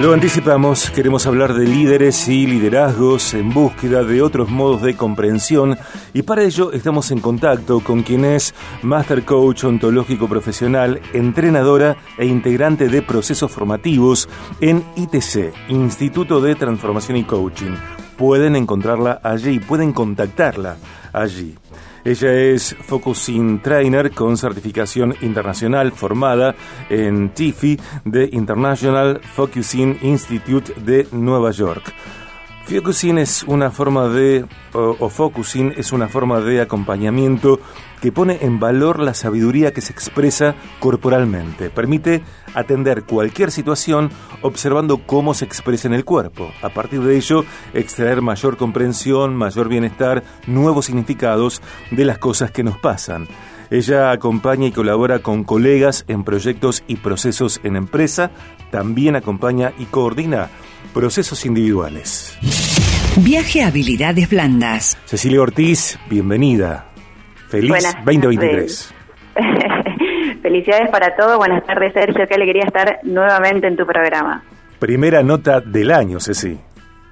Lo anticipamos, queremos hablar de líderes y liderazgos en búsqueda de otros modos de comprensión y para ello estamos en contacto con quien es Master Coach ontológico profesional, entrenadora e integrante de procesos formativos en ITC, Instituto de Transformación y Coaching. Pueden encontrarla allí, pueden contactarla allí. Ella es Focusing Trainer con certificación internacional formada en TIFI de International Focusing Institute de Nueva York. Focusing es una forma de, o, focusing es una forma de acompañamiento que pone en valor la sabiduría que se expresa corporalmente. Permite atender cualquier situación observando cómo se expresa en el cuerpo. A partir de ello, extraer mayor comprensión, mayor bienestar, nuevos significados de las cosas que nos pasan. Ella acompaña y colabora con colegas en proyectos y procesos en empresa, también acompaña y coordina procesos individuales. Viaje a habilidades blandas. Cecilia Ortiz, bienvenida. Feliz 2023. Felicidades para todos. Buenas tardes, Sergio. Qué alegría estar nuevamente en tu programa. Primera nota del año, Ceci.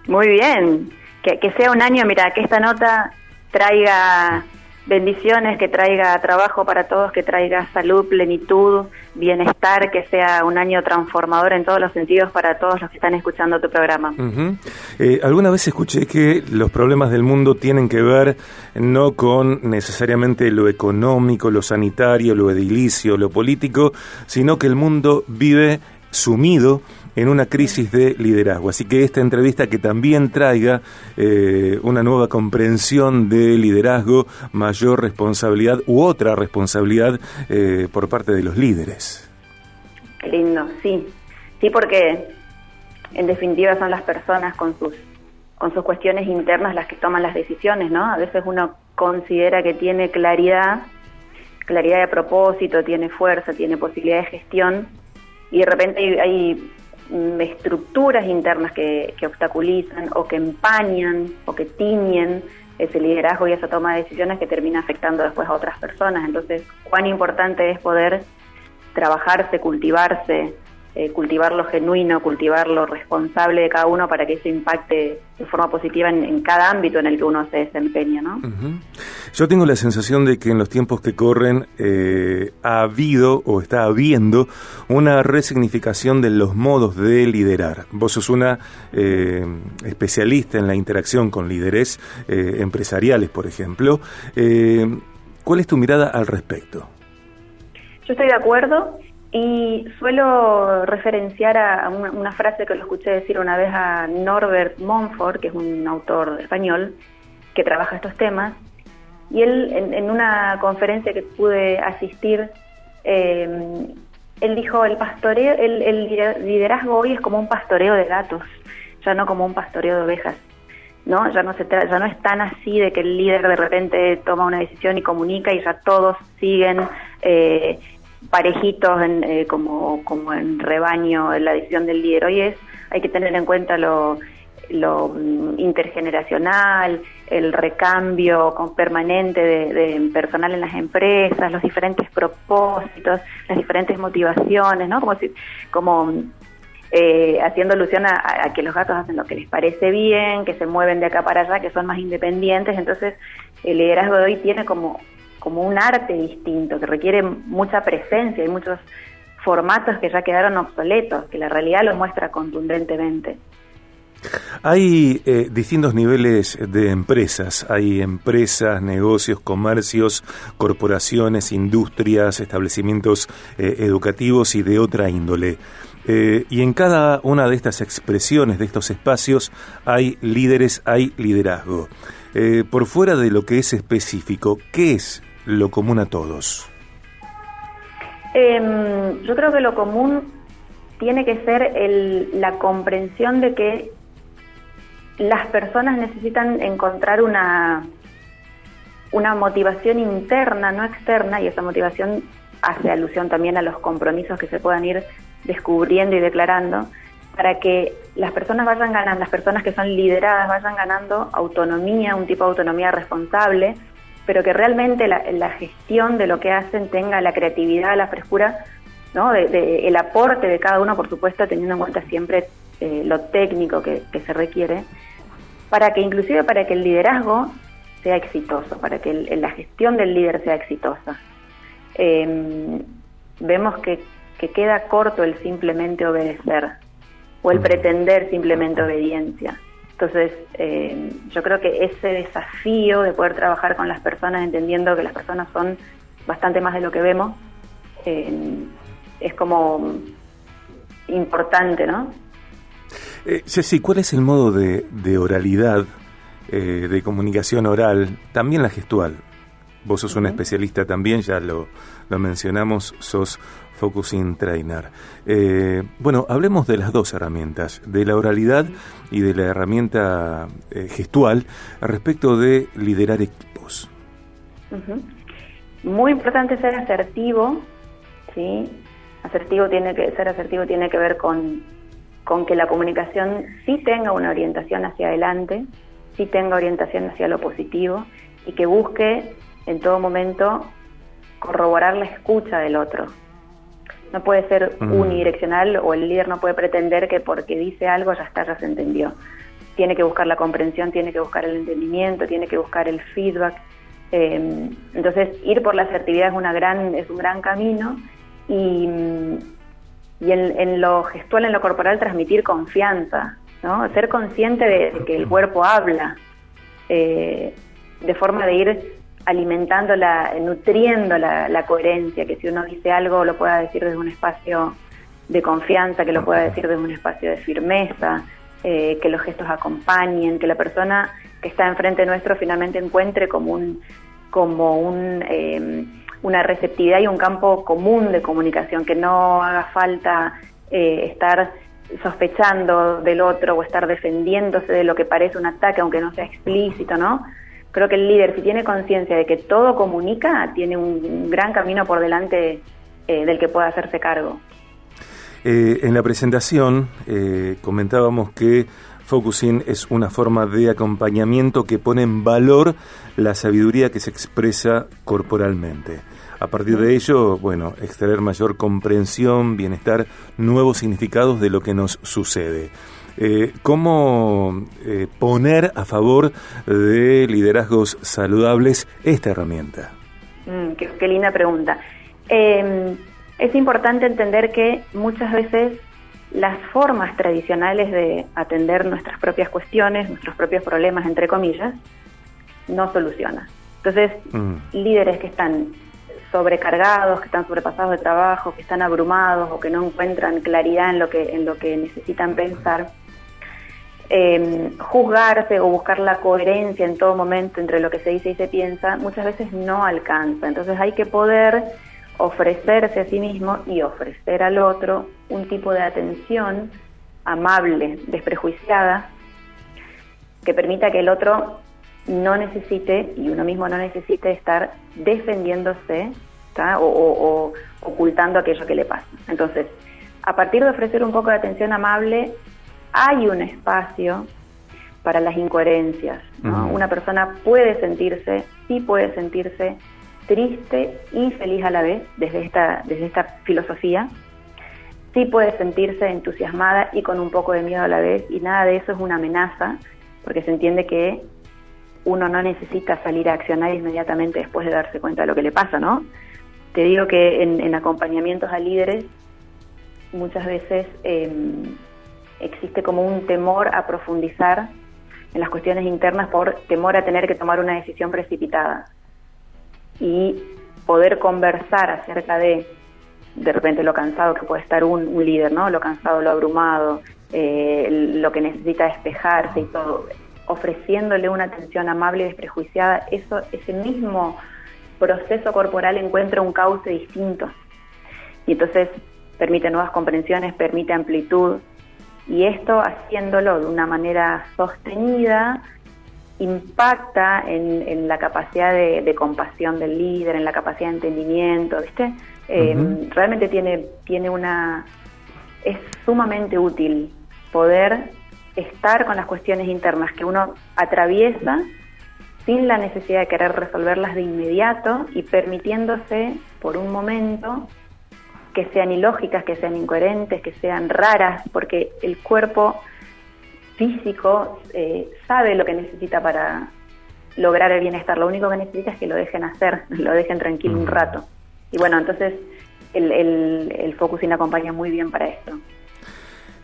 Muy bien. Que, que sea un año, mira, que esta nota traiga bendiciones, que traiga trabajo para todos, que traiga salud, plenitud, bienestar, que sea un año transformador en todos los sentidos para todos los que están escuchando tu programa. Eh, alguna vez escuché que los problemas del mundo tienen que ver no con necesariamente lo económico, lo sanitario, lo edilicio, lo político, sino que el mundo vive sumido en una crisis de liderazgo. Así que esta entrevista que también traiga eh, una nueva comprensión de liderazgo, mayor responsabilidad u otra responsabilidad eh, por parte de los líderes. Qué lindo, sí. Sí, porque en definitiva son las personas con sus con sus cuestiones internas las que toman las decisiones, ¿no? A veces uno considera que tiene claridad, claridad de propósito, tiene fuerza, tiene posibilidad de gestión y de repente hay Mm, estructuras internas que, obstaculizan o que empañan o que tiñen ese liderazgo y esa toma de decisiones que termina afectando después a otras personas. Entonces, cuán importante es poder trabajarse, cultivarse, eh, cultivar lo genuino, cultivar lo responsable de cada uno para que eso impacte de forma positiva en, cada ámbito en el que uno se desempeña. ¿no? Yo tengo la sensación de que en los tiempos que corren eh, ha habido o está habiendo una resignificación de los modos de liderar. Vos sos una eh, especialista en la interacción con líderes empresariales, por ejemplo. ¿Cuál es tu mirada al respecto? Yo estoy de acuerdo y suelo referenciar a una, frase que lo escuché decir una vez a Norbert Montfort, que es un autor español que trabaja estos temas, y él en, una conferencia que pude asistir, eh, él dijo, el, pastoreo, el, el, liderazgo hoy es como un pastoreo de gatos, ya no como un pastoreo de ovejas. ¿no? Ya no se ya no es tan así de que el líder de repente toma una decisión y comunica y ya todos siguen eh, parejitos en, eh, como, como en rebaño en la decisión del líder. Hoy es, hay que tener en cuenta lo, mm, intergeneracional, el recambio permanente de, personal en las empresas, los diferentes propósitos, las diferentes motivaciones, ¿no? Como si, como eh, haciendo alusión a, que los gatos hacen lo que les parece bien, que se mueven de acá para allá, que son más independientes, entonces el liderazgo de hoy tiene como como un arte distinto, que requiere mucha presencia y muchos formatos que ya quedaron obsoletos, que la realidad lo muestra contundentemente. Hay eh, distintos niveles de empresas. Hay empresas, negocios, comercios, corporaciones, industrias, establecimientos eh, educativos y de otra índole. Eh, y en cada una de estas expresiones, de estos espacios, hay líderes, hay liderazgo. por fuera de lo que es específico, ¿qué es lo común a todos? Em, yo creo que lo común tiene que ser el, la comprensión de que las personas necesitan encontrar una, una motivación interna, no externa, y esa motivación hace alusión también a los compromisos que se puedan ir descubriendo y declarando, para que las personas vayan ganando, las personas que son lideradas vayan ganando autonomía, un tipo de autonomía responsable, pero que realmente la, gestión de lo que hacen tenga la creatividad, la frescura, ¿no? De, el aporte de cada uno, por supuesto, teniendo en cuenta siempre eh, lo técnico que, se requiere, para que inclusive para que el liderazgo sea exitoso, para que la gestión del líder sea exitosa. Em, vemos que, que queda corto el simplemente obedecer o el pretender simplemente obediencia. Entonces, eh, yo creo que ese desafío de poder trabajar con las personas, entendiendo que las personas son bastante más de lo que vemos, eh, es como importante, ¿no? Eh, Ceci, ¿cuál es el modo de, oralidad, eh, de comunicación oral, también la gestual? Vos sos un especialista también, ya lo, lo mencionamos, sos Focusing Trainer. Eh, bueno, hablemos de las dos herramientas, de la oralidad y de la herramienta eh, gestual respecto de liderar equipos. Muy importante ser asertivo, ¿sí? Asertivo tiene que, ser asertivo tiene que ver con, con que la comunicación sí tenga una orientación hacia adelante, sí tenga orientación hacia lo positivo y que busque en todo momento corroborar la escucha del otro, no puede ser mm. unidireccional o el líder no puede pretender que porque dice algo ya está, ya se entendió. Tiene que buscar la comprensión, tiene que buscar el entendimiento, tiene que buscar el feedback. Eh, entonces, ir por la asertividad es, una gran, es un gran camino y, y en, lo gestual, en lo corporal, transmitir confianza, ¿no? ser consciente de, que el cuerpo habla, eh, de forma de ir alimentando, la, nutriendo la, coherencia, que si uno dice algo lo pueda decir desde un espacio de confianza, que lo pueda decir desde un espacio de firmeza, eh, que los gestos acompañen, que la persona que está enfrente nuestro finalmente encuentre como un como un, eh, una receptividad y un campo común de comunicación, que no haga falta eh, estar sospechando del otro o estar defendiéndose de lo que parece un ataque, aunque no sea explícito, ¿no? Creo que el líder, si tiene conciencia de que todo comunica, tiene un gran camino por delante eh, del que pueda hacerse cargo. Eh, en la presentación eh, comentábamos que Focusing es una forma de acompañamiento que pone en valor la sabiduría que se expresa corporalmente. A partir de ello, bueno, extraer mayor comprensión, bienestar, nuevos significados de lo que nos sucede. Eh, ¿Cómo eh, poner a favor de liderazgos saludables esta herramienta? Mm, qué, linda pregunta. Em, es importante entender que muchas veces las formas tradicionales de atender nuestras propias cuestiones, nuestros propios problemas, entre comillas, no solucionan. Entonces, mm. líderes que están sobrecargados, que están sobrepasados de trabajo, que están abrumados o que no encuentran claridad en lo que, en lo que necesitan pensar, eh, juzgarse o buscar la coherencia en todo momento entre lo que se dice y se piensa, muchas veces no alcanza. Entonces hay que poder ofrecerse a sí mismo y ofrecer al otro un tipo de atención amable, desprejuiciada, que permita que el otro no necesite y uno mismo no necesite estar defendiéndose o, o ocultando aquello que le pasa. Entonces, a partir de ofrecer un poco de atención amable, hay un espacio para las incoherencias. Una persona puede sentirse, sí puede sentirse triste y feliz a la vez desde esta, desde esta filosofía. Sí puede sentirse entusiasmada y con un poco de miedo a la vez y nada de eso es una amenaza porque se entiende que uno no necesita salir a accionar inmediatamente después de darse cuenta de lo que le pasa, ¿no? Te digo que en, acompañamientos a líderes muchas veces em, existe como un temor a profundizar en las cuestiones internas por temor a tener que tomar una decisión precipitada y poder conversar acerca de de repente lo cansado que puede estar un, líder, ¿no? Lo cansado, lo abrumado, eh, lo que necesita despejarse y todo, ofreciéndole una atención amable y desprejuiciada, eso, ese mismo proceso corporal encuentra un cauce distinto. Y entonces permite nuevas comprensiones, permite amplitud, y esto haciéndolo de una manera sostenida impacta en, la capacidad de, compasión del líder, en la capacidad de entendimiento, ¿viste? Eh, realmente tiene, tiene una... es sumamente útil poder estar con las cuestiones internas que uno atraviesa sin la necesidad de querer resolverlas de inmediato y permitiéndose por un momento que sean ilógicas, que sean incoherentes, que sean raras, porque el cuerpo físico eh, sabe lo que necesita para lograr el bienestar. Lo único que necesita es que lo dejen hacer, lo dejen tranquilo un rato. Y bueno, entonces el, el, el Focusing acompaña muy bien para esto.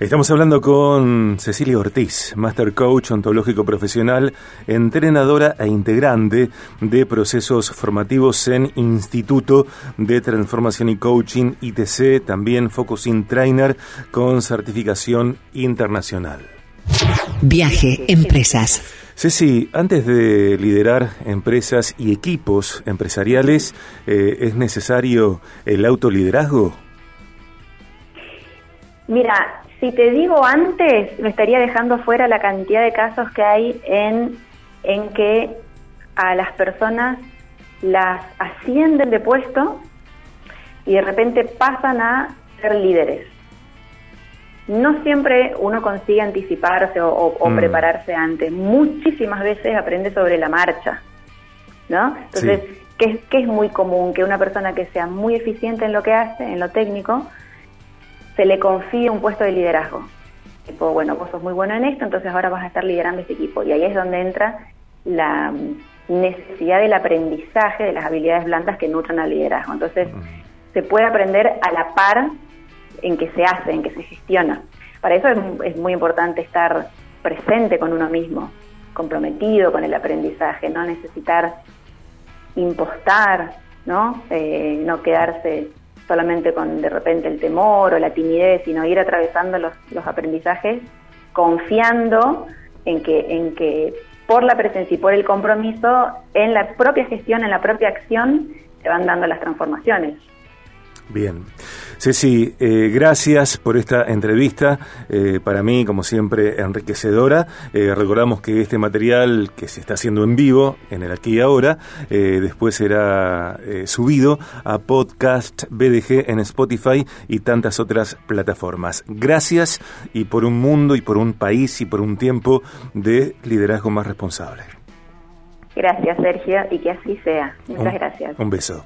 Estamos hablando con Cecilia Ortiz, Master Coach ontológico profesional, entrenadora e integrante de procesos formativos en Instituto de Transformación y Coaching ITC, también Focusing Trainer con certificación internacional. Viaje Empresas. Ceci, antes de liderar empresas y equipos empresariales, eh, ¿es necesario el autoliderazgo? Mira, si te digo antes, me estaría dejando fuera la cantidad de casos que hay en, en que a las personas las ascienden de puesto y de repente pasan a ser líderes. No siempre uno consigue anticiparse o, mm. prepararse antes. Muchísimas veces aprende sobre la marcha, ¿no? Entonces, ¿qué, ¿qué es muy común? Que una persona que sea muy eficiente en lo que hace, en lo técnico, se le confía un puesto de liderazgo. Tipo, bueno, vos sos muy bueno en esto, entonces ahora vas a estar liderando este equipo. Y ahí es donde entra la necesidad del aprendizaje de las habilidades blandas que nutren al liderazgo. Entonces, se puede aprender a la par en que se hace, en que se gestiona. Para eso es, muy importante estar presente con uno mismo, comprometido con el aprendizaje, no necesitar impostar, ¿no? Eh, no quedarse solamente con de repente el temor o la timidez, sino ir atravesando los, los aprendizajes confiando en que, en que por la presencia y por el compromiso, en la propia gestión, en la propia acción, se van dando las transformaciones. Bien. Ceci, eh, gracias por esta entrevista. Eh, para mí, como siempre, enriquecedora. Eh, recordamos que este material que se está haciendo en vivo, en el aquí y ahora, después será subido a podcast BDG en Spotify y tantas otras plataformas. Gracias y por un mundo y por un país y por un tiempo de liderazgo más responsable. Gracias, Sergio, y que así sea. Muchas gracias. Un beso.